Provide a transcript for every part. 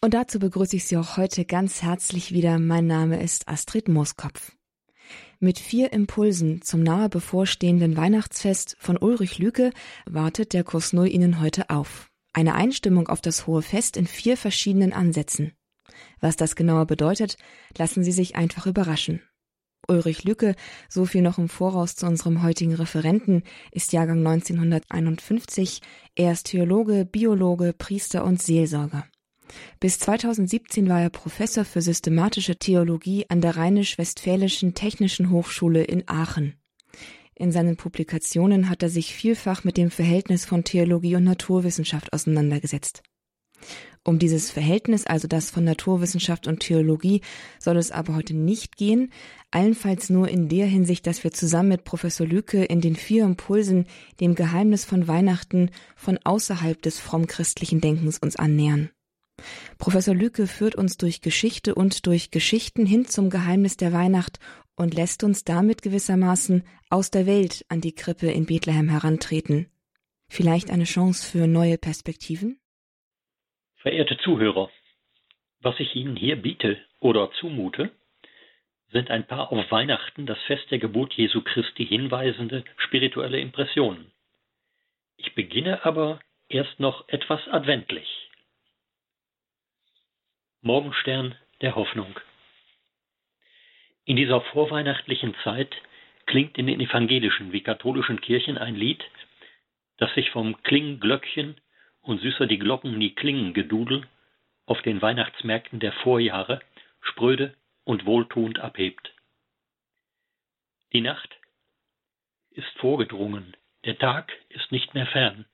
Und dazu begrüße ich Sie auch heute ganz herzlich wieder. Mein Name ist Astrid Mooskopf. Mit vier Impulsen zum nahe bevorstehenden Weihnachtsfest von Ulrich Lüke wartet der Kurs Null Ihnen heute auf. Eine Einstimmung auf das hohe Fest in vier verschiedenen Ansätzen. Was das genauer bedeutet, lassen Sie sich einfach überraschen. Ulrich Lücke, so viel noch im Voraus zu unserem heutigen Referenten, ist Jahrgang 1951. Er ist Theologe, Biologe, Priester und Seelsorger. Bis 2017 war er Professor für systematische Theologie an der Rheinisch-Westfälischen Technischen Hochschule in Aachen. In seinen Publikationen hat er sich vielfach mit dem Verhältnis von Theologie und Naturwissenschaft auseinandergesetzt. Um dieses Verhältnis, also das von Naturwissenschaft und Theologie, soll es aber heute nicht gehen, allenfalls nur in der Hinsicht, dass wir zusammen mit Professor Lücke in den vier Impulsen dem Geheimnis von Weihnachten von außerhalb des frommchristlichen Denkens uns annähern. Professor Lücke führt uns durch Geschichte und durch Geschichten hin zum Geheimnis der Weihnacht und lässt uns damit gewissermaßen aus der Welt an die Krippe in Bethlehem herantreten. Vielleicht eine Chance für neue Perspektiven? Verehrte Zuhörer, was ich Ihnen hier biete oder zumute, sind ein paar auf Weihnachten, das Fest der Geburt Jesu Christi, hinweisende spirituelle Impressionen. Ich beginne aber erst noch etwas adventlich. Morgenstern der Hoffnung. In dieser vorweihnachtlichen Zeit klingt in den evangelischen wie katholischen Kirchen ein Lied, das sich vom Klingglöckchen und süßer die Glocken nie klingen Gedudel auf den Weihnachtsmärkten der Vorjahre spröde und wohltuend abhebt. Die Nacht ist vorgedrungen, der Tag ist nicht mehr fern,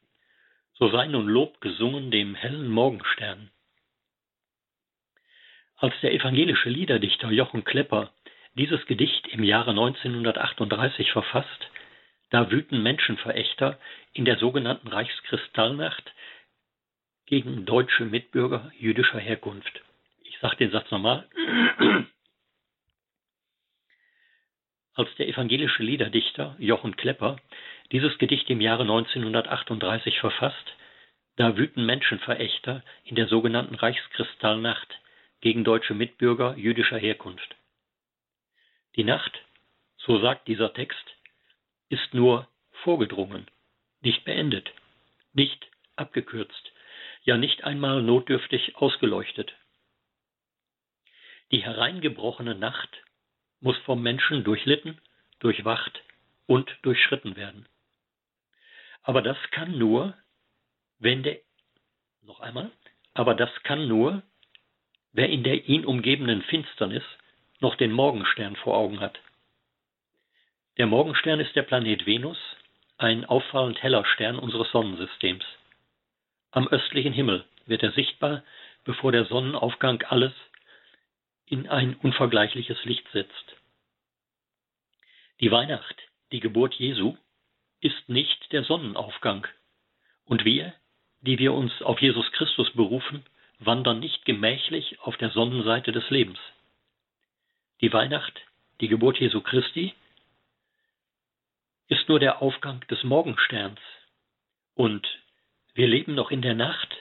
so sei nun Lob gesungen dem hellen Morgenstern. Als der evangelische Liederdichter Jochen Klepper dieses Gedicht im Jahre 1938 verfasst, da wüten Menschenverächter in der sogenannten Reichskristallnacht gegen deutsche Mitbürger jüdischer Herkunft. Ich sage den Satz nochmal. Als der evangelische Liederdichter Jochen Klepper dieses Gedicht im Jahre 1938 verfasst, da wüten Menschenverächter in der sogenannten Reichskristallnacht gegen deutsche Mitbürger jüdischer Herkunft. Die Nacht, so sagt dieser Text, ist nur vorgedrungen, nicht beendet, nicht abgekürzt, ja nicht einmal notdürftig ausgeleuchtet. Die hereingebrochene Nacht muss vom Menschen durchlitten, durchwacht und durchschritten werden. Aber das kann nur, wenn der, noch einmal, aber das kann nur, wer in der ihn umgebenden Finsternis noch den Morgenstern vor Augen hat. Der Morgenstern ist der Planet Venus, ein auffallend heller Stern unseres Sonnensystems. Am östlichen Himmel wird er sichtbar, bevor der Sonnenaufgang alles in ein unvergleichliches Licht setzt. Die Weihnacht, die Geburt Jesu, ist nicht der Sonnenaufgang. Und wir, die wir uns auf Jesus Christus berufen, wandern nicht gemächlich auf der Sonnenseite des Lebens. Die Weihnacht, die Geburt Jesu Christi, ist nur der Aufgang des Morgensterns. Und wir leben noch in der Nacht,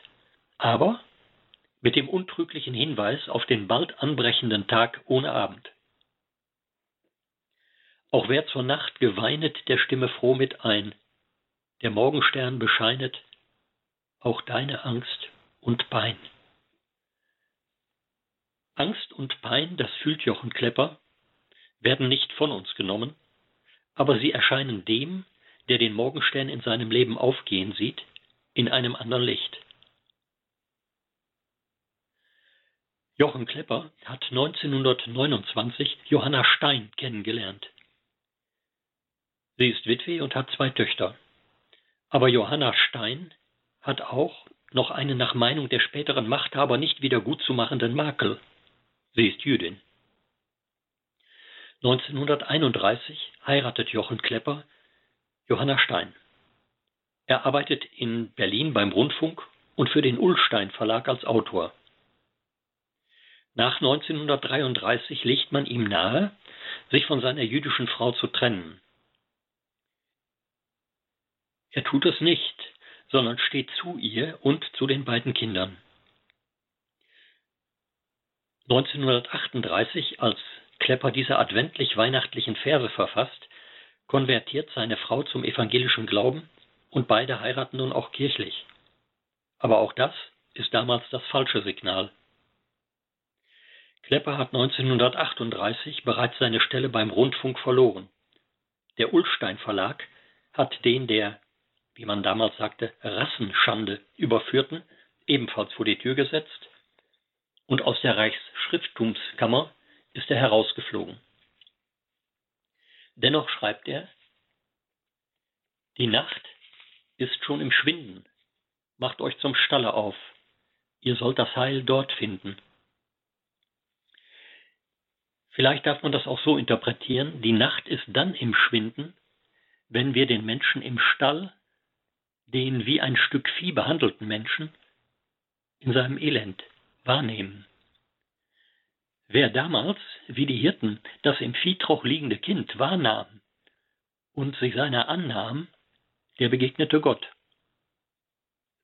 aber mit dem untrüglichen Hinweis auf den bald anbrechenden Tag ohne Abend. Auch wer zur Nacht geweinet, der stimme froh mit ein. Der Morgenstern bescheinet auch deine Angst und Pein. Angst und Pein, das fühlt Jochen Klepper, werden nicht von uns genommen, aber sie erscheinen dem, der den Morgenstern in seinem Leben aufgehen sieht, in einem anderen Licht. Jochen Klepper hat 1929 Johanna Stein kennengelernt. Sie ist Witwe und hat zwei Töchter. Aber Johanna Stein hat auch noch einen nach Meinung der späteren Machthaber nicht wieder gutzumachenden Makel. Sie ist Jüdin. 1931 heiratet Jochen Klepper Johanna Stein. Er arbeitet in Berlin beim Rundfunk und für den Ullstein Verlag als Autor. Nach 1933 legt man ihm nahe, sich von seiner jüdischen Frau zu trennen. Er tut es nicht, sondern steht zu ihr und zu den beiden Kindern. 1938, als Klepper diese adventlich-weihnachtlichen Verse verfasst, konvertiert seine Frau zum evangelischen Glauben und beide heiraten nun auch kirchlich. Aber auch das ist damals das falsche Signal. Klepper hat 1938 bereits seine Stelle beim Rundfunk verloren. Der Ullstein Verlag hat den der, wie man damals sagte, Rassenschande überführten, ebenfalls vor die Tür gesetzt und aus der Reichsschrifttumskammer ist er herausgeflogen. Dennoch schreibt er, die Nacht ist schon im Schwinden, macht euch zum Stalle auf, ihr sollt das Heil dort finden. Vielleicht darf man das auch so interpretieren, die Nacht ist dann im Schwinden, wenn wir den Menschen im Stall, den wie ein Stück Vieh behandelten Menschen, in seinem Elend wahrnehmen. Wer damals, wie die Hirten, das im Viehtroch liegende Kind wahrnahm und sich seiner annahm, der begegnete Gott.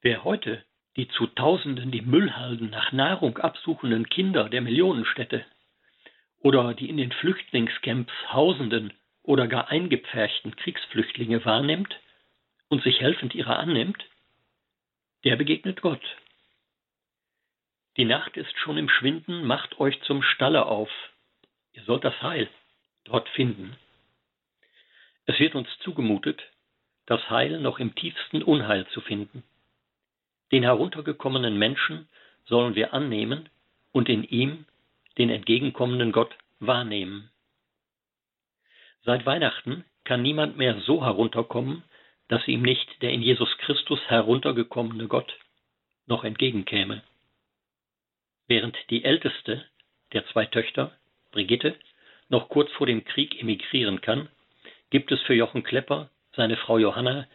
Wer heute die zu Tausenden die Müllhalden nach Nahrung absuchenden Kinder der Millionenstädte oder die in den Flüchtlingscamps hausenden oder gar eingepferchten Kriegsflüchtlinge wahrnimmt und sich helfend ihrer annimmt, der begegnet Gott. Die Nacht ist schon im Schwinden, macht euch zum Stalle auf. Ihr sollt das Heil dort finden. Es wird uns zugemutet, das Heil noch im tiefsten Unheil zu finden. Den heruntergekommenen Menschen sollen wir annehmen und in ihm den entgegenkommenden Gott wahrnehmen. Seit Weihnachten kann niemand mehr so herunterkommen, dass ihm nicht der in Jesus Christus heruntergekommene Gott noch entgegenkäme. Während die älteste der zwei Töchter, Brigitte, noch kurz vor dem Krieg emigrieren kann, gibt es für Jochen Klepper, seine Frau Johanna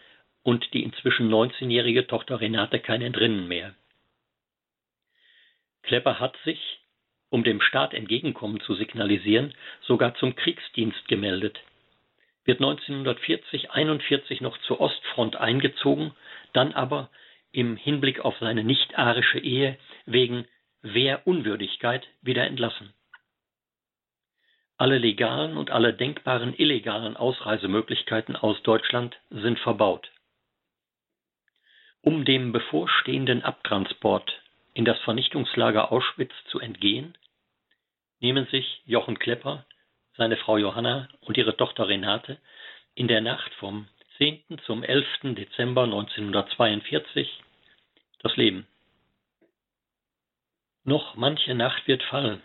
und die inzwischen 19-jährige Tochter Renate kein Entrinnen mehr. Klepper hat sich, um dem Staat Entgegenkommen zu signalisieren, sogar zum Kriegsdienst gemeldet, wird 1940-41 noch zur Ostfront eingezogen, dann aber im Hinblick auf seine nicht-arische Ehe wegen Wehrunwürdigkeit wieder entlassen. Alle legalen und alle denkbaren illegalen Ausreisemöglichkeiten aus Deutschland sind verbaut. Um dem bevorstehenden Abtransport in das Vernichtungslager Auschwitz zu entgehen, nehmen sich Jochen Klepper, seine Frau Johanna und ihre Tochter Renate in der Nacht vom 10. zum 11. Dezember 1942 das Leben. Noch manche Nacht wird fallen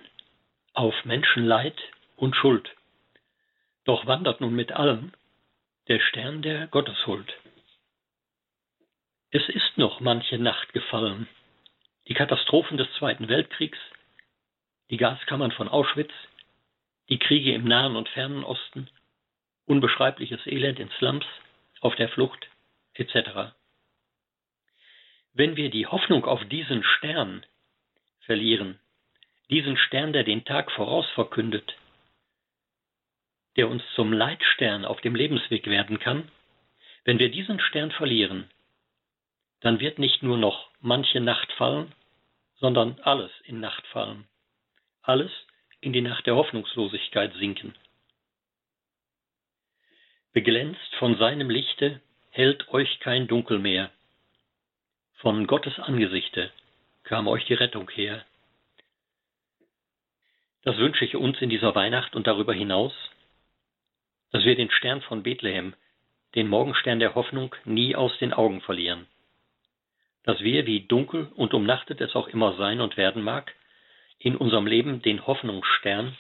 auf Menschenleid und Schuld. Doch wandert nun mit allem der Stern der Gotteshuld. Es ist noch manche Nacht gefallen. Die Katastrophen des Zweiten Weltkriegs, die Gaskammern von Auschwitz, die Kriege im Nahen und Fernen Osten, unbeschreibliches Elend in Slums, auf der Flucht, etc. Wenn wir die Hoffnung auf diesen Stern verlieren. Diesen Stern, der den Tag voraus verkündet, der uns zum Leitstern auf dem Lebensweg werden kann, wenn wir diesen Stern verlieren, dann wird nicht nur noch manche Nacht fallen, sondern alles in Nacht fallen, alles in die Nacht der Hoffnungslosigkeit sinken. Beglänzt von seinem Lichte hält euch kein Dunkel mehr. Von Gottes Angesichte kam euch die Rettung her. Das wünsche ich uns in dieser Weihnacht und darüber hinaus, dass wir den Stern von Bethlehem, den Morgenstern der Hoffnung, nie aus den Augen verlieren. Dass wir, wie dunkel und umnachtet es auch immer sein und werden mag, in unserem Leben den Hoffnungsstern,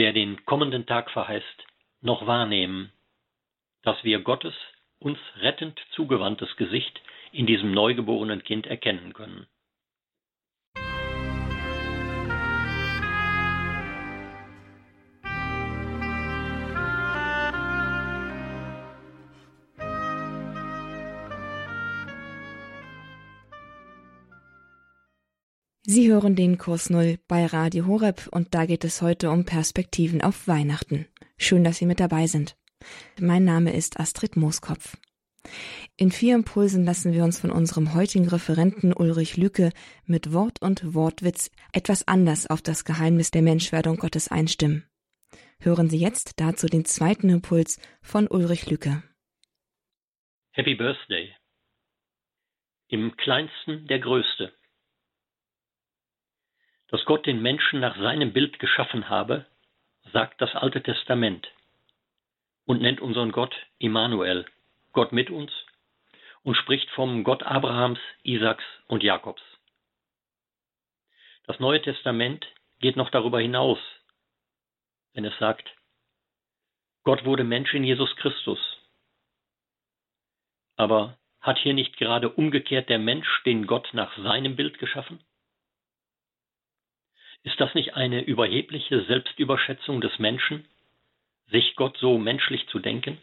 der den kommenden Tag verheißt, noch wahrnehmen. Dass wir Gottes uns rettend zugewandtes Gesicht in diesem neugeborenen Kind erkennen können. Sie hören den Kurs Null bei Radio Horeb und da geht es heute um Perspektiven auf Weihnachten. Schön, dass Sie mit dabei sind. Mein Name ist Astrid Mooskopf. In vier Impulsen lassen wir uns von unserem heutigen Referenten Ulrich Lücke mit Wort und Wortwitz etwas anders auf das Geheimnis der Menschwerdung Gottes einstimmen. Hören Sie jetzt dazu den zweiten Impuls von Ulrich Lücke. Happy Birthday. Im kleinsten der Größte. Dass Gott den Menschen nach seinem Bild geschaffen habe, sagt das Alte Testament und nennt unseren Gott Immanuel, Gott mit uns, und spricht vom Gott Abrahams, Isaaks und Jakobs. Das Neue Testament geht noch darüber hinaus, wenn es sagt, Gott wurde Mensch in Jesus Christus. Aber hat hier nicht gerade umgekehrt der Mensch den Gott nach seinem Bild geschaffen? Ist das nicht eine überhebliche Selbstüberschätzung des Menschen, sich Gott so menschlich zu denken?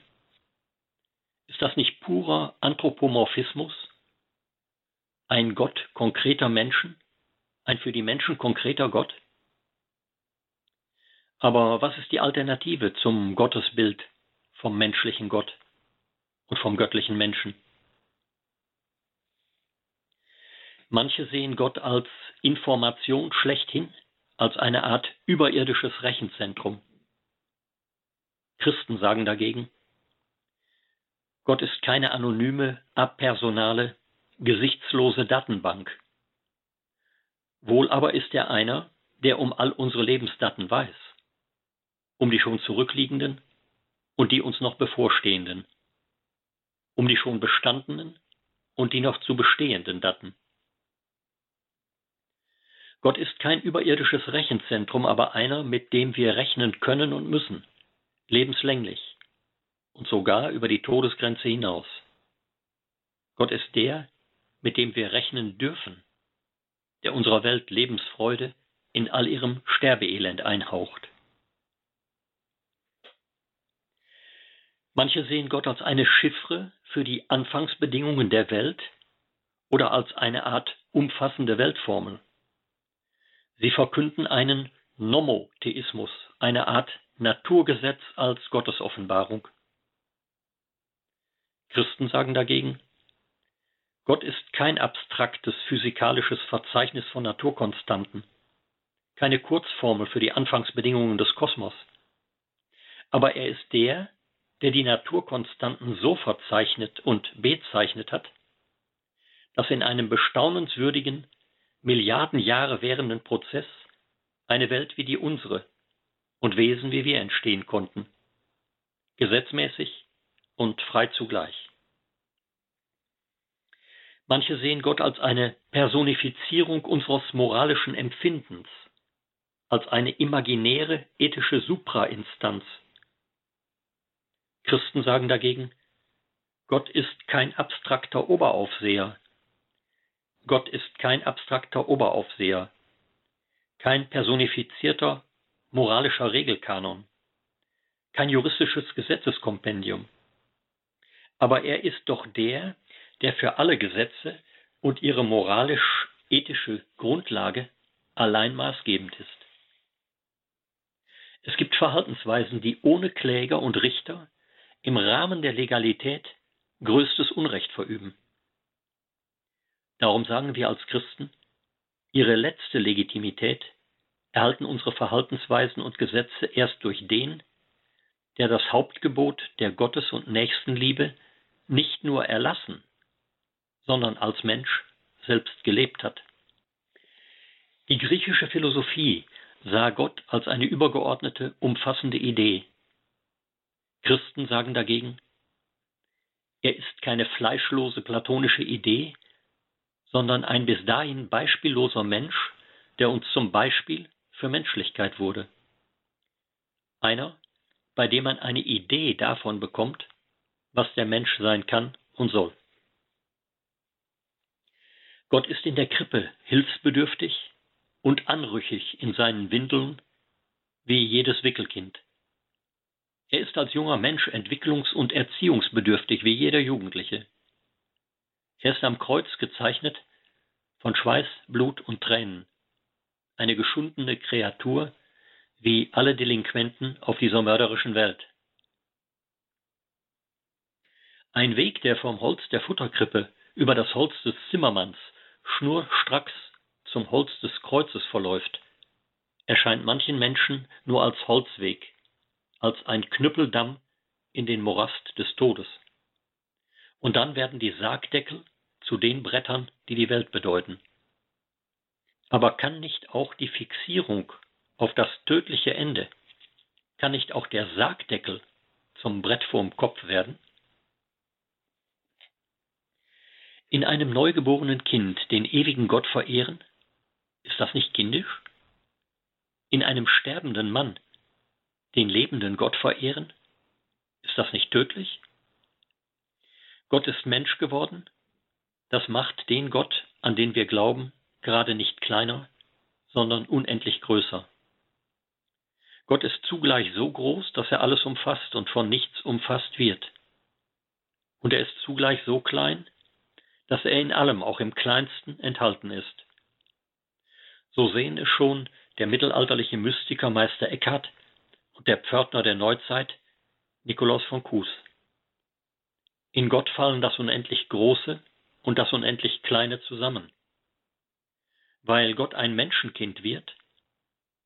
Ist das nicht purer Anthropomorphismus? Ein Gott konkreter Menschen? Ein für die Menschen konkreter Gott? Aber was ist die Alternative zum Gottesbild vom menschlichen Gott und vom göttlichen Menschen? Manche sehen Gott als Information schlechthin, als eine Art überirdisches Rechenzentrum. Christen sagen dagegen, Gott ist keine anonyme, abpersonale, gesichtslose Datenbank. Wohl aber ist er einer, der um all unsere Lebensdaten weiß, um die schon zurückliegenden und die uns noch bevorstehenden, um die schon bestandenen und die noch zu bestehenden Daten. Gott ist kein überirdisches Rechenzentrum, aber einer, mit dem wir rechnen können und müssen, lebenslänglich und sogar über die Todesgrenze hinaus. Gott ist der, mit dem wir rechnen dürfen, der unserer Welt Lebensfreude in all ihrem Sterbeelend einhaucht. Manche sehen Gott als eine Chiffre für die Anfangsbedingungen der Welt oder als eine Art umfassende Weltformel. Sie verkünden einen Nomotheismus, eine Art Naturgesetz als Gottesoffenbarung. Christen sagen dagegen, Gott ist kein abstraktes physikalisches Verzeichnis von Naturkonstanten, keine Kurzformel für die Anfangsbedingungen des Kosmos. Aber er ist der, der die Naturkonstanten so verzeichnet und bezeichnet hat, dass in einem bestaunenswürdigen, Milliarden Jahre währenden Prozess eine Welt wie die unsere und Wesen wie wir entstehen konnten, gesetzmäßig und frei zugleich. Manche sehen Gott als eine Personifizierung unseres moralischen Empfindens, als eine imaginäre ethische Suprainstanz. Christen sagen dagegen, Gott ist kein abstrakter Oberaufseher, Gott ist kein abstrakter Oberaufseher, kein personifizierter moralischer Regelkanon, kein juristisches Gesetzeskompendium. Aber er ist doch der, der für alle Gesetze und ihre moralisch-ethische Grundlage allein maßgebend ist. Es gibt Verhaltensweisen, die ohne Kläger und Richter im Rahmen der Legalität größtes Unrecht verüben. Darum sagen wir als Christen, ihre letzte Legitimität erhalten unsere Verhaltensweisen und Gesetze erst durch den, der das Hauptgebot der Gottes- und Nächstenliebe nicht nur erlassen, sondern als Mensch selbst gelebt hat. Die griechische Philosophie sah Gott als eine übergeordnete, umfassende Idee. Christen sagen dagegen, er ist keine fleischlose platonische Idee, sondern ein bis dahin beispielloser Mensch, der uns zum Beispiel für Menschlichkeit wurde. Einer, bei dem man eine Idee davon bekommt, was der Mensch sein kann und soll. Gott ist in der Krippe hilfsbedürftig und anrüchig in seinen Windeln wie jedes Wickelkind. Er ist als junger Mensch entwicklungs- und erziehungsbedürftig wie jeder Jugendliche. Er ist am Kreuz gezeichnet von Schweiß, Blut und Tränen. Eine geschundene Kreatur wie alle Delinquenten auf dieser mörderischen Welt. Ein Weg, der vom Holz der Futterkrippe über das Holz des Zimmermanns schnurstracks zum Holz des Kreuzes verläuft, erscheint manchen Menschen nur als Holzweg, als ein Knüppeldamm in den Morast des Todes. Und dann werden die Sargdeckel zu den Brettern, die die Welt bedeuten. Aber kann nicht auch die Fixierung auf das tödliche Ende, kann nicht auch der Sargdeckel zum Brett vorm Kopf werden? In einem neugeborenen Kind den ewigen Gott verehren, ist das nicht kindisch? In einem sterbenden Mann den lebenden Gott verehren, ist das nicht tödlich? Gott ist Mensch geworden, das macht den Gott, an den wir glauben, gerade nicht kleiner, sondern unendlich größer. Gott ist zugleich so groß, dass er alles umfasst und von nichts umfasst wird. Und er ist zugleich so klein, dass er in allem, auch im kleinsten, enthalten ist. So sehen es schon der mittelalterliche Mystiker Meister Eckhart und der Pförtner der Neuzeit Nikolaus von Kues. In Gott fallen das unendlich Große und das unendlich Kleine zusammen. Weil Gott ein Menschenkind wird,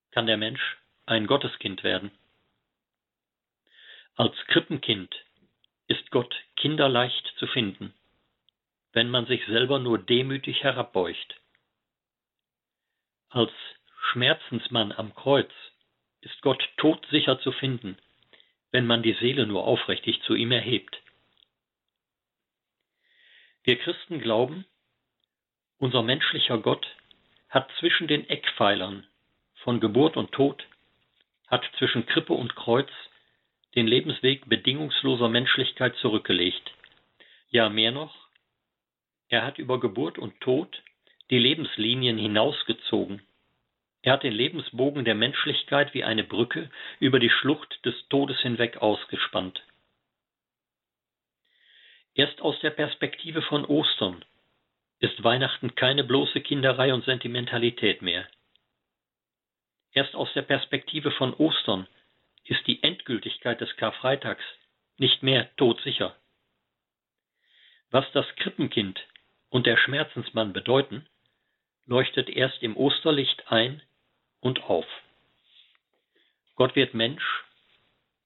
kann der Mensch ein Gotteskind werden. Als Krippenkind ist Gott kinderleicht zu finden, wenn man sich selber nur demütig herabbeugt. Als Schmerzensmann am Kreuz ist Gott todsicher zu finden, wenn man die Seele nur aufrichtig zu ihm erhebt. Wir Christen glauben, unser menschlicher Gott hat zwischen den Eckpfeilern von Geburt und Tod, hat zwischen Krippe und Kreuz den Lebensweg bedingungsloser Menschlichkeit zurückgelegt. Ja, mehr noch, er hat über Geburt und Tod die Lebenslinien hinausgezogen. Er hat den Lebensbogen der Menschlichkeit wie eine Brücke über die Schlucht des Todes hinweg ausgespannt. Erst aus der Perspektive von Ostern ist Weihnachten keine bloße Kinderei und Sentimentalität mehr. Erst aus der Perspektive von Ostern ist die Endgültigkeit des Karfreitags nicht mehr todsicher. Was das Krippenkind und der Schmerzensmann bedeuten, leuchtet erst im Osterlicht ein und auf. Gott wird Mensch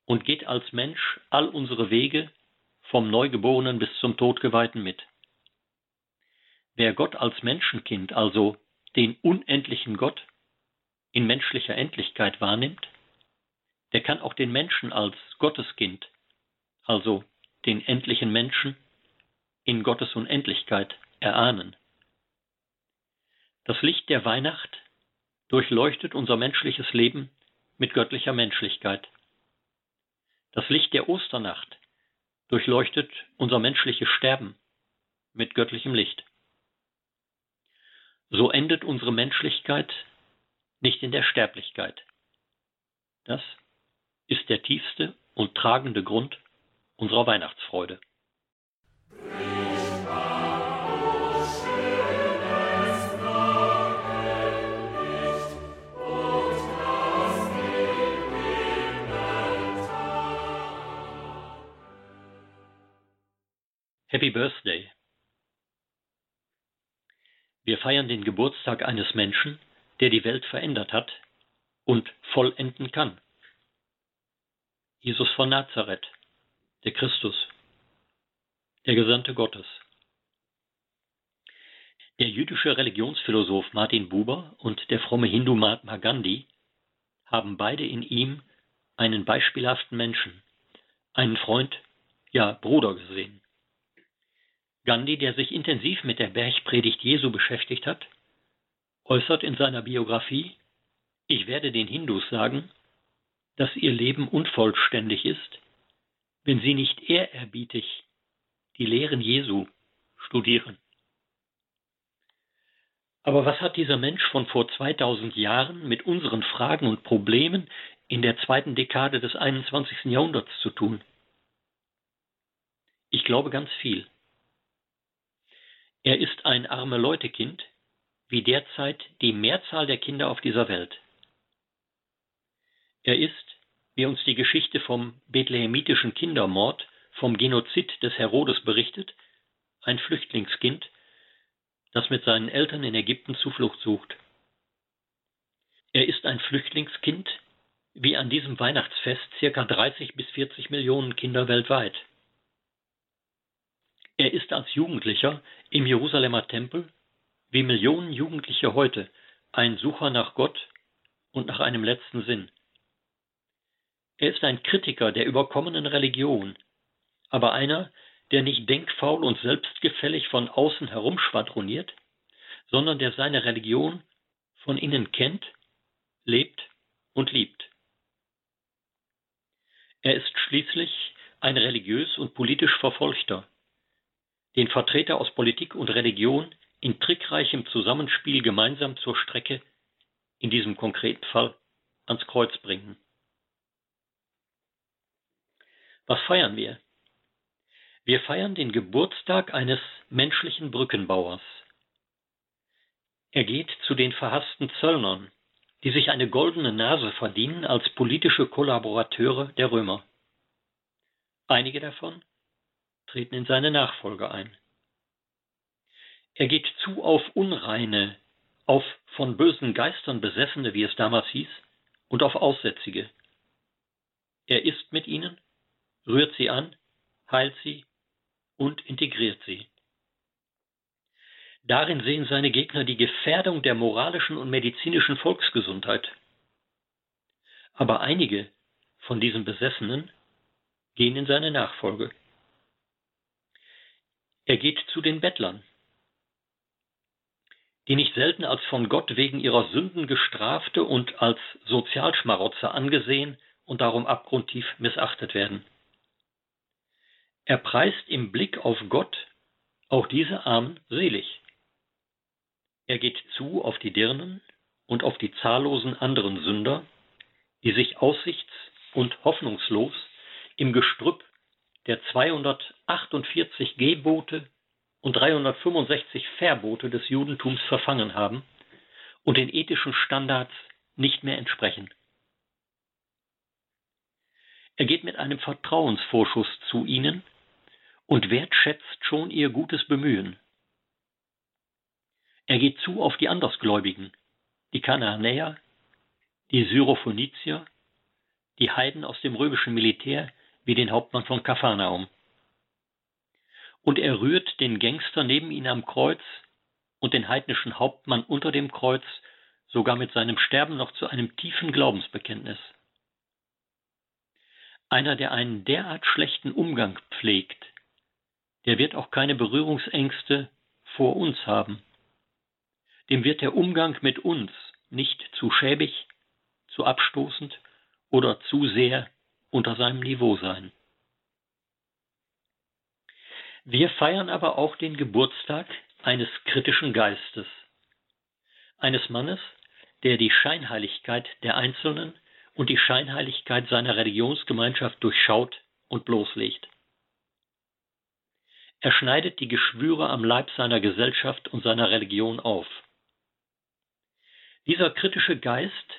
und geht als Mensch all unsere Wege vom Neugeborenen bis zum Todgeweihten mit. Wer Gott als Menschenkind, also den unendlichen Gott, in menschlicher Endlichkeit wahrnimmt, der kann auch den Menschen als Gotteskind, also den endlichen Menschen, in Gottes Unendlichkeit erahnen. Das Licht der Weihnacht durchleuchtet unser menschliches Leben mit göttlicher Menschlichkeit. Das Licht der Osternacht durchleuchtet unser menschliches Sterben mit göttlichem Licht. So endet unsere Menschlichkeit nicht in der Sterblichkeit. Das ist der tiefste und tragende Grund unserer Weihnachtsfreude. Happy Birthday. Wir feiern den Geburtstag eines Menschen, der die Welt verändert hat und vollenden kann. Jesus von Nazareth, der Christus, der Gesandte Gottes. Der jüdische Religionsphilosoph Martin Buber und der fromme Hindu Mahatma Gandhi haben beide in ihm einen beispielhaften Menschen, einen Freund, ja Bruder gesehen. Gandhi, der sich intensiv mit der Bergpredigt Jesu beschäftigt hat, äußert in seiner Biografie, ich werde den Hindus sagen, dass ihr Leben unvollständig ist, wenn sie nicht ehrerbietig die Lehren Jesu studieren. Aber was hat dieser Mensch von vor 2000 Jahren mit unseren Fragen und Problemen in der zweiten Dekade des 21. Jahrhunderts zu tun? Ich glaube ganz viel. Er ist ein arme Leutekind, wie derzeit die Mehrzahl der Kinder auf dieser Welt. Er ist, wie uns die Geschichte vom bethlehemitischen Kindermord vom Genozid des Herodes berichtet, ein Flüchtlingskind, das mit seinen Eltern in Ägypten Zuflucht sucht. Er ist ein Flüchtlingskind, wie an diesem Weihnachtsfest circa 30 bis 40 Millionen Kinder weltweit. Er ist als Jugendlicher im Jerusalemer Tempel, wie Millionen Jugendliche heute, ein Sucher nach Gott und nach einem letzten Sinn. Er ist ein Kritiker der überkommenen Religion, aber einer, der nicht denkfaul und selbstgefällig von außen herumschwadroniert, sondern der seine Religion von innen kennt, lebt und liebt. Er ist schließlich ein religiös und politisch Verfolgter, den Vertreter aus Politik und Religion in trickreichem Zusammenspiel gemeinsam zur Strecke, in diesem konkreten Fall, ans Kreuz bringen. Was feiern wir? Wir feiern den Geburtstag eines menschlichen Brückenbauers. Er geht zu den verhassten Zöllnern, die sich eine goldene Nase verdienen als politische Kollaborateure der Römer. Einige davon treten in seine Nachfolge ein. Er geht zu auf Unreine, auf von bösen Geistern Besessene, wie es damals hieß, und auf Aussätzige. Er isst mit ihnen, rührt sie an, heilt sie und integriert sie. Darin sehen seine Gegner die Gefährdung der moralischen und medizinischen Volksgesundheit. Aber einige von diesen Besessenen gehen in seine Nachfolge. Er geht zu den Bettlern, die nicht selten als von Gott wegen ihrer Sünden gestrafte und als Sozialschmarotzer angesehen und darum abgrundtief missachtet werden. Er preist im Blick auf Gott auch diese Armen selig. Er geht zu auf die Dirnen und auf die zahllosen anderen Sünder, die sich aussichts- und hoffnungslos im Gestrüpp der 248 Gebote und 365 Verbote des Judentums verfangen haben und den ethischen Standards nicht mehr entsprechen. Er geht mit einem Vertrauensvorschuss zu ihnen und wertschätzt schon ihr gutes Bemühen. Er geht zu auf die Andersgläubigen, die Kanaanäer, die Syrophonizier, die Heiden aus dem römischen Militär wie den Hauptmann von Kapharnaum. Und er rührt den Gangster neben ihn am Kreuz und den heidnischen Hauptmann unter dem Kreuz sogar mit seinem Sterben noch zu einem tiefen Glaubensbekenntnis. Einer, der einen derart schlechten Umgang pflegt, der wird auch keine Berührungsängste vor uns haben dem wird der Umgang mit uns nicht zu schäbig, zu abstoßend oder zu sehr unter seinem Niveau sein. Wir feiern aber auch den Geburtstag eines kritischen Geistes, eines Mannes, der die Scheinheiligkeit der Einzelnen und die Scheinheiligkeit seiner Religionsgemeinschaft durchschaut und bloßlegt. Er schneidet die Geschwüre am Leib seiner Gesellschaft und seiner Religion auf. Dieser kritische Geist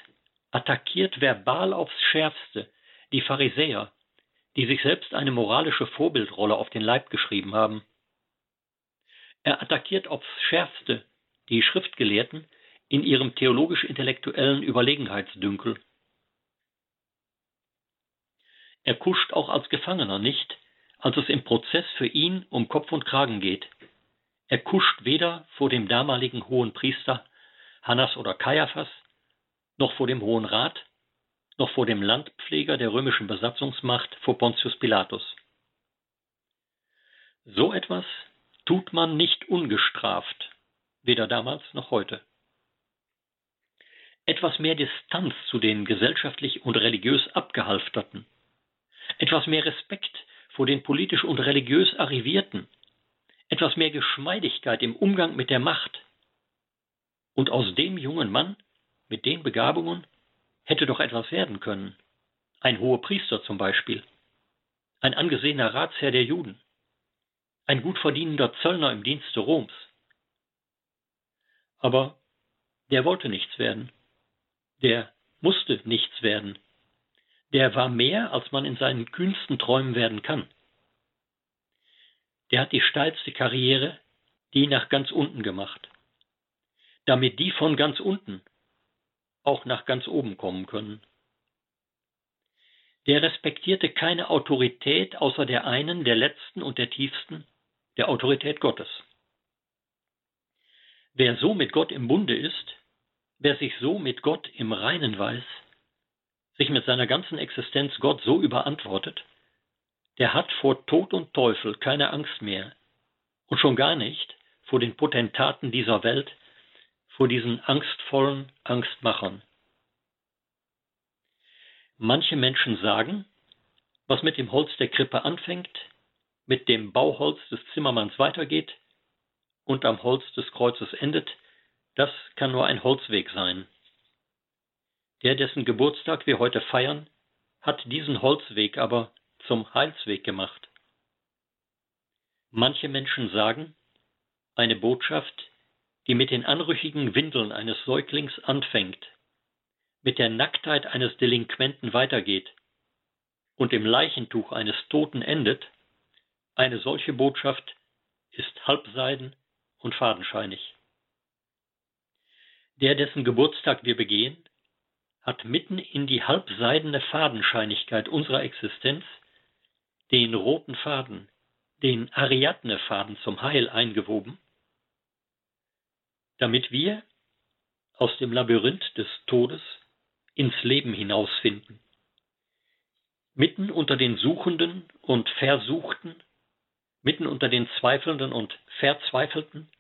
attackiert verbal aufs Schärfste die Pharisäer, die sich selbst eine moralische Vorbildrolle auf den Leib geschrieben haben. Er attackiert aufs Schärfste die Schriftgelehrten in ihrem theologisch-intellektuellen Überlegenheitsdünkel. Er kuscht auch als Gefangener nicht, als es im Prozess für ihn um Kopf und Kragen geht. Er kuscht weder vor dem damaligen hohen Priester Hannas oder Kaiaphas, noch vor dem Hohen Rat, noch vor dem Landpfleger der römischen Besatzungsmacht vor Pontius Pilatus. So etwas tut man nicht ungestraft, weder damals noch heute. Etwas mehr Distanz zu den gesellschaftlich und religiös Abgehalfterten, etwas mehr Respekt vor den politisch und religiös Arrivierten, etwas mehr Geschmeidigkeit im Umgang mit der Macht, und aus dem jungen Mann mit den Begabungen hätte doch etwas werden können. Ein hoher Priester zum Beispiel, ein angesehener Ratsherr der Juden, ein gut verdienender Zöllner im Dienste Roms. Aber der wollte nichts werden. Der musste nichts werden. Der war mehr, als man in seinen kühnsten Träumen werden kann. der hat die steilste Karriere, die nach ganz unten gemacht, damit die von ganz unten auch nach ganz oben kommen können. Der respektierte keine Autorität außer der einen, der letzten und der tiefsten, der Autorität Gottes. Wer so mit Gott im Bunde ist, wer sich so mit Gott im Reinen weiß, sich mit seiner ganzen Existenz Gott so überantwortet, der hat vor Tod und Teufel keine Angst mehr und schon gar nicht vor den Potentaten dieser Welt, vor diesen angstvollen Angstmachern. Manche Menschen sagen, was mit dem Holz der Krippe anfängt, mit dem Bauholz des Zimmermanns weitergeht und am Holz des Kreuzes endet, das kann nur ein Holzweg sein. Der, dessen Geburtstag wir heute feiern, hat diesen Holzweg aber zum Heilsweg gemacht. Manche Menschen sagen, eine Botschaft, die mit den anrüchigen Windeln eines Säuglings anfängt, mit der Nacktheit eines Delinquenten weitergeht und im Leichentuch eines Toten endet, eine solche Botschaft ist halbseiden und fadenscheinig. Der, dessen Geburtstag wir begehen, hat mitten in die halbseidene Fadenscheinigkeit unserer Existenz den roten Faden, den Ariadne-Faden zum Heil eingewoben, damit wir aus dem Labyrinth des Todes ins Leben hinausfinden. Mitten unter den Suchenden und Versuchten, mitten unter den Zweifelnden und Verzweifelten,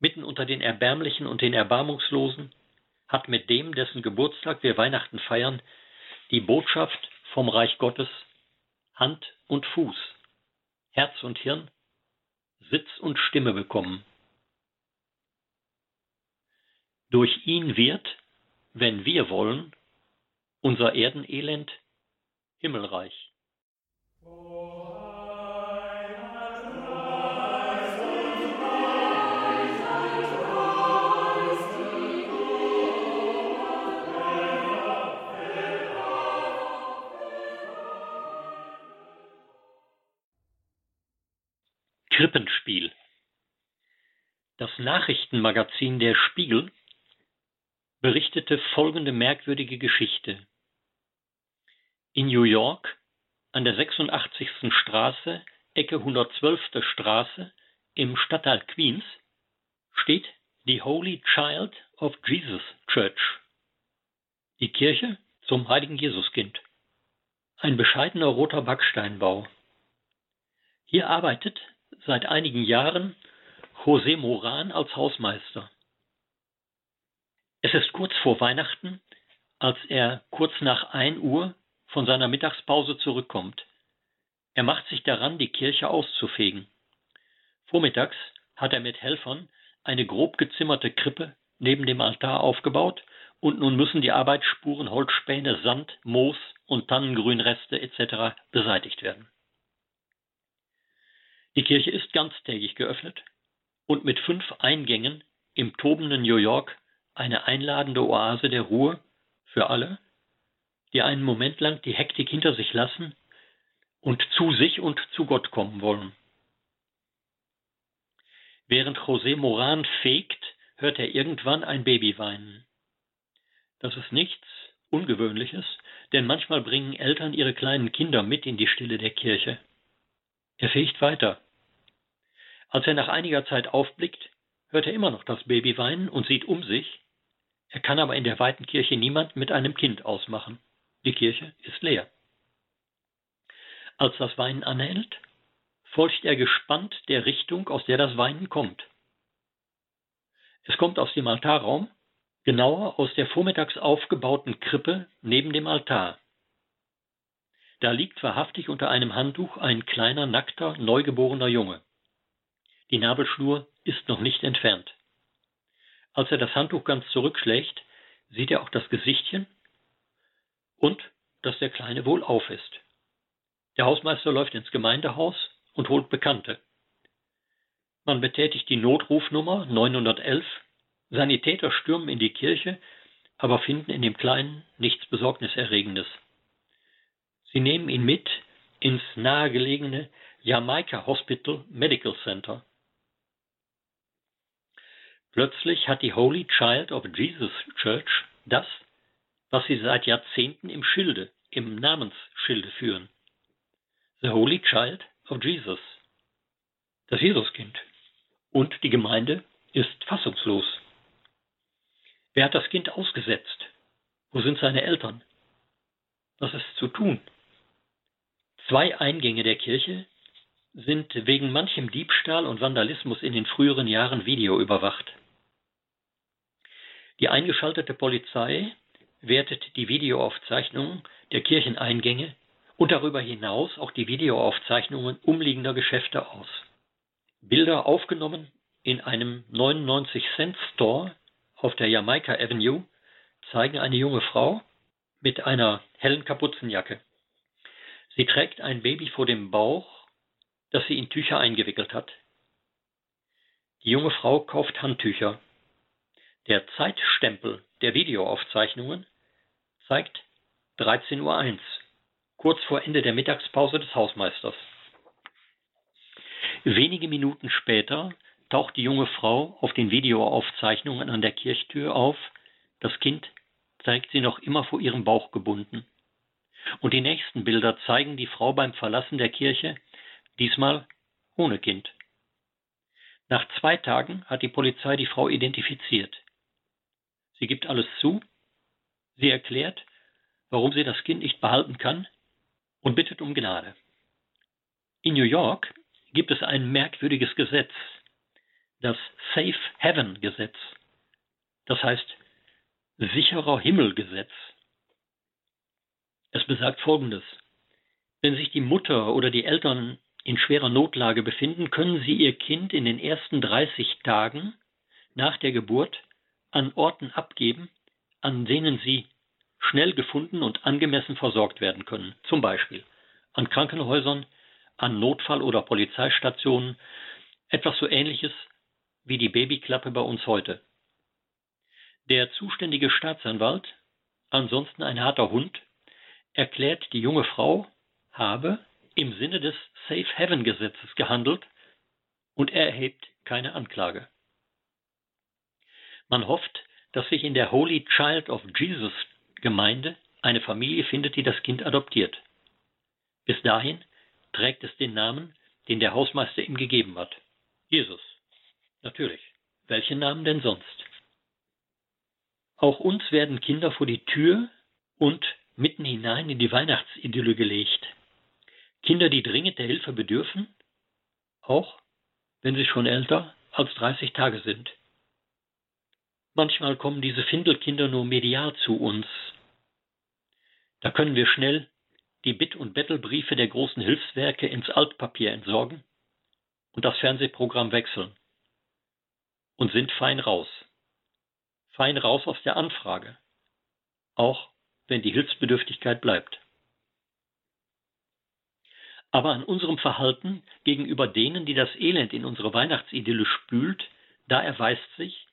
mitten unter den Erbärmlichen und den Erbarmungslosen, hat mit dem, dessen Geburtstag wir Weihnachten feiern, die Botschaft vom Reich Gottes Hand und Fuß, Herz und Hirn, Sitz und Stimme bekommen. Durch ihn wird, wenn wir wollen, unser Erdenelend himmelreich. Krippenspiel. Das Nachrichtenmagazin Der Spiegel berichtete folgende merkwürdige Geschichte. In New York, an der 86. Straße, Ecke 112. Straße, im Stadtteil Queens, steht die Holy Child of Jesus Church, die Kirche zum heiligen Jesuskind. Ein bescheidener roter Backsteinbau. Hier arbeitet seit einigen Jahren José Moran als Hausmeister. Es ist kurz vor Weihnachten, als er kurz nach 1 Uhr von seiner Mittagspause zurückkommt. Er macht sich daran, die Kirche auszufegen. Vormittags hat er mit Helfern eine grob gezimmerte Krippe neben dem Altar aufgebaut und nun müssen die Arbeitsspuren Holzspäne, Sand, Moos und Tannengrünreste etc. beseitigt werden. Die Kirche ist ganztägig geöffnet und mit fünf Eingängen im tobenden New York eine einladende Oase der Ruhe für alle, die einen Moment lang die Hektik hinter sich lassen und zu sich und zu Gott kommen wollen. Während José Moran fegt, hört er irgendwann ein Baby weinen. Das ist nichts Ungewöhnliches, denn manchmal bringen Eltern ihre kleinen Kinder mit in die Stille der Kirche. Er fegt weiter. Als er nach einiger Zeit aufblickt, hört er immer noch das Baby weinen und sieht um sich, er kann aber in der weiten Kirche niemand mit einem Kind ausmachen. Die Kirche ist leer. Als das Weinen anhält, folgt er gespannt der Richtung, aus der das Weinen kommt. Es kommt aus dem Altarraum, genauer aus der vormittags aufgebauten Krippe neben dem Altar. Da liegt wahrhaftig unter einem Handtuch ein kleiner, nackter, neugeborener Junge. Die Nabelschnur ist noch nicht entfernt. Als er das Handtuch ganz zurückschlägt, sieht er auch das Gesichtchen und dass der Kleine wohl auf ist. Der Hausmeister läuft ins Gemeindehaus und holt Bekannte. Man betätigt die Notrufnummer 911. Sanitäter stürmen in die Kirche, aber finden in dem Kleinen nichts Besorgniserregendes. Sie nehmen ihn mit ins nahegelegene Jamaica Hospital Medical Center. Plötzlich hat die Holy Child of Jesus Church das, was sie seit Jahrzehnten im Schilde, im Namensschilde führen. The Holy Child of Jesus. Das Jesuskind. Und die Gemeinde ist fassungslos. Wer hat das Kind ausgesetzt? Wo sind seine Eltern? Was ist zu tun? Zwei Eingänge der Kirche sind wegen manchem Diebstahl und Vandalismus in den früheren Jahren videoüberwacht. Die eingeschaltete Polizei wertet die Videoaufzeichnungen der Kircheneingänge und darüber hinaus auch die Videoaufzeichnungen umliegender Geschäfte aus. Bilder aufgenommen in einem 99 Cent Store auf der Jamaica Avenue zeigen eine junge Frau mit einer hellen Kapuzenjacke. Sie trägt ein Baby vor dem Bauch, das sie in Tücher eingewickelt hat. Die junge Frau kauft Handtücher. Der Zeitstempel der Videoaufzeichnungen zeigt 13.01 Uhr, kurz vor Ende der Mittagspause des Hausmeisters. Wenige Minuten später taucht die junge Frau auf den Videoaufzeichnungen an der Kirchtür auf. Das Kind zeigt sie noch immer vor ihrem Bauch gebunden. Und die nächsten Bilder zeigen die Frau beim Verlassen der Kirche, diesmal ohne Kind. Nach zwei Tagen hat die Polizei die Frau identifiziert. Sie gibt alles zu, sie erklärt, warum sie das Kind nicht behalten kann und bittet um Gnade. In New York gibt es ein merkwürdiges Gesetz, das Safe Heaven Gesetz. Das heißt sicherer Himmelgesetz. Es besagt Folgendes. Wenn sich die Mutter oder die Eltern in schwerer Notlage befinden, können sie ihr Kind in den ersten 30 Tagen nach der Geburt an Orten abgeben, an denen sie schnell gefunden und angemessen versorgt werden können. Zum Beispiel an Krankenhäusern, an Notfall- oder Polizeistationen, etwas so ähnliches wie die Babyklappe bei uns heute. Der zuständige Staatsanwalt, ansonsten ein harter Hund, erklärt, die junge Frau habe im Sinne des Safe Haven Gesetzes gehandelt und er erhebt keine Anklage. Man hofft, dass sich in der Holy Child of Jesus Gemeinde eine Familie findet, die das Kind adoptiert. Bis dahin trägt es den Namen, den der Hausmeister ihm gegeben hat. Jesus. Natürlich. Welchen Namen denn sonst? Auch uns werden Kinder vor die Tür und mitten hinein in die Weihnachtsidylle gelegt. Kinder, die dringend der Hilfe bedürfen, auch wenn sie schon älter als 30 Tage sind. Manchmal kommen diese Findelkinder nur medial zu uns. Da können wir schnell die Bitt- und Bettelbriefe der großen Hilfswerke ins Altpapier entsorgen und das Fernsehprogramm wechseln und sind fein raus. Fein raus aus der Anfrage, auch wenn die Hilfsbedürftigkeit bleibt. Aber an unserem Verhalten gegenüber denen, die das Elend in unsere Weihnachtsidylle spült, da erweist sich,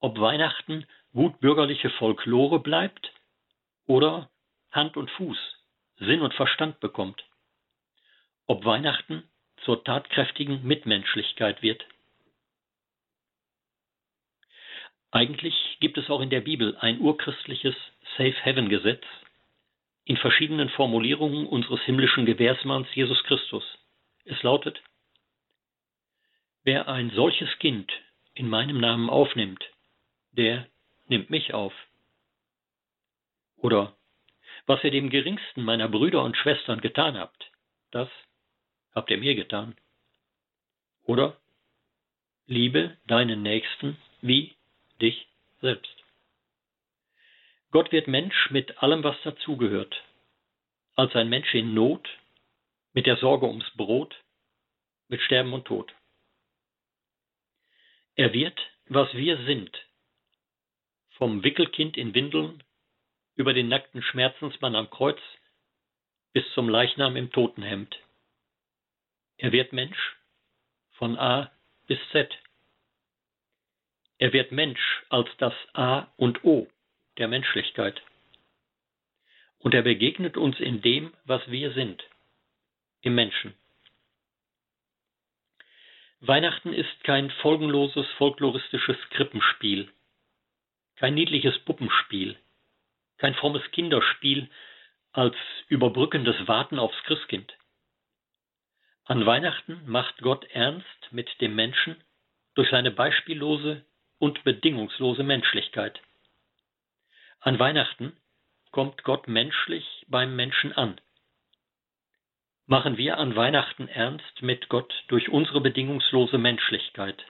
ob Weihnachten gut bürgerliche Folklore bleibt oder Hand und Fuß, Sinn und Verstand bekommt. Ob Weihnachten zur tatkräftigen Mitmenschlichkeit wird. Eigentlich gibt es auch in der Bibel ein urchristliches Safe Heaven Gesetz in verschiedenen Formulierungen unseres himmlischen Gewährsmanns Jesus Christus. Es lautet, Wer ein solches Kind in meinem Namen aufnimmt, der nimmt mich auf. Oder was ihr dem geringsten meiner Brüder und Schwestern getan habt, das habt ihr mir getan. Oder liebe deinen Nächsten wie dich selbst. Gott wird Mensch mit allem, was dazugehört. Als ein Mensch in Not, mit der Sorge ums Brot, mit Sterben und Tod. Er wird, was wir sind, vom Wickelkind in Windeln über den nackten Schmerzensmann am Kreuz bis zum Leichnam im Totenhemd. Er wird Mensch von A bis Z. Er wird Mensch als das A und O der Menschlichkeit. Und er begegnet uns in dem, was wir sind, im Menschen. Weihnachten ist kein folgenloses folkloristisches Krippenspiel, kein niedliches Puppenspiel, kein frommes Kinderspiel als überbrückendes Warten aufs Christkind. An Weihnachten macht Gott ernst mit dem Menschen durch seine beispiellose und bedingungslose Menschlichkeit. An Weihnachten kommt Gott menschlich beim Menschen an. Machen wir an Weihnachten ernst mit Gott durch unsere bedingungslose Menschlichkeit,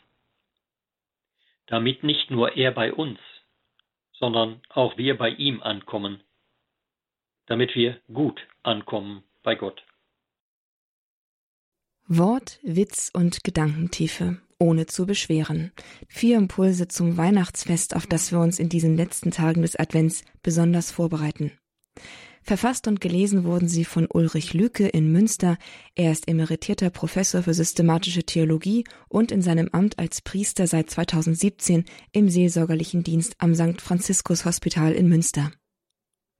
damit nicht nur er bei uns, sondern auch wir bei ihm ankommen, damit wir gut ankommen bei Gott. Wort, Witz und Gedankentiefe, ohne zu beschweren. Vier Impulse zum Weihnachtsfest, auf das wir uns in diesen letzten Tagen des Advents besonders vorbereiten. Verfasst und gelesen wurden sie von Ulrich Lüke in Münster. Er ist emeritierter Professor für systematische Theologie und in seinem Amt als Priester seit 2017 im seelsorgerlichen Dienst am St. Franziskus Hospital in Münster.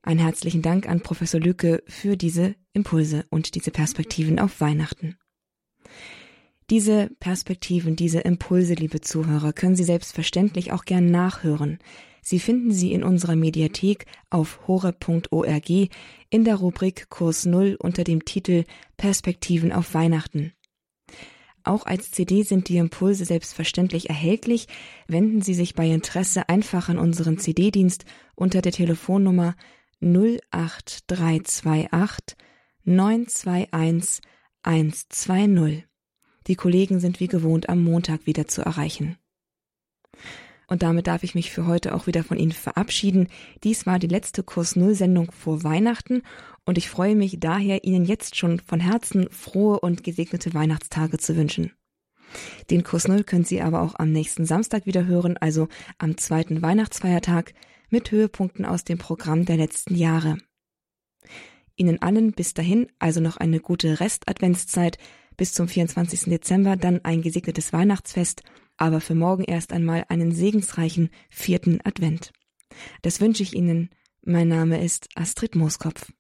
Ein herzlichen Dank an Professor Lücke für diese Impulse und diese Perspektiven auf Weihnachten. Diese Perspektiven, diese Impulse, liebe Zuhörer, können Sie selbstverständlich auch gern nachhören. Sie finden sie in unserer Mediathek auf hore.org in der Rubrik Kurs Null unter dem Titel Perspektiven auf Weihnachten. Auch als CD sind die Impulse selbstverständlich erhältlich. Wenden Sie sich bei Interesse einfach an unseren CD-Dienst unter der Telefonnummer 08328 921 120. Die Kollegen sind wie gewohnt am Montag wieder zu erreichen. Und damit darf ich mich für heute auch wieder von Ihnen verabschieden. Dies war die letzte Kurs Null Sendung vor Weihnachten und ich freue mich daher, Ihnen jetzt schon von Herzen frohe und gesegnete Weihnachtstage zu wünschen. Den Kurs Null können Sie aber auch am nächsten Samstag wieder hören, also am zweiten Weihnachtsfeiertag mit Höhepunkten aus dem Programm der letzten Jahre. Ihnen allen bis dahin also noch eine gute Rest-Adventszeit, bis zum 24. Dezember dann ein gesegnetes Weihnachtsfest, aber für morgen erst einmal einen segensreichen vierten Advent. Das wünsche ich Ihnen. Mein Name ist Astrid Mooskopf.